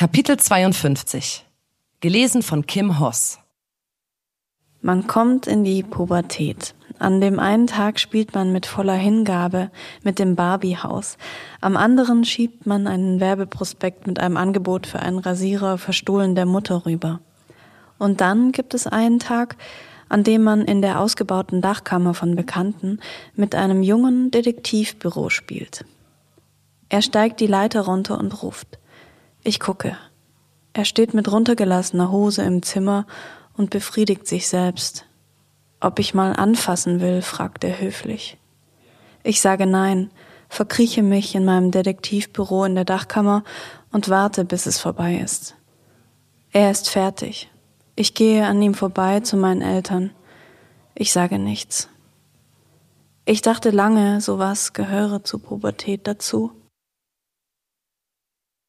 Kapitel 52 Gelesen von Kim Hoss Man kommt in die Pubertät. An dem einen Tag spielt man mit voller Hingabe mit dem Barbiehaus. Am anderen schiebt man einen Werbeprospekt mit einem Angebot für einen Rasierer verstohlen der Mutter rüber. Und dann gibt es einen Tag, an dem man in der ausgebauten Dachkammer von Bekannten mit einem jungen Detektivbüro spielt. Er steigt die Leiter runter und ruft. Ich gucke. Er steht mit runtergelassener Hose im Zimmer und befriedigt sich selbst. Ob ich mal anfassen will, fragt er höflich. Ich sage nein, verkrieche mich in meinem Detektivbüro in der Dachkammer und warte, bis es vorbei ist. Er ist fertig. Ich gehe an ihm vorbei zu meinen Eltern. Ich sage nichts. Ich dachte lange, sowas gehöre zur Pubertät dazu.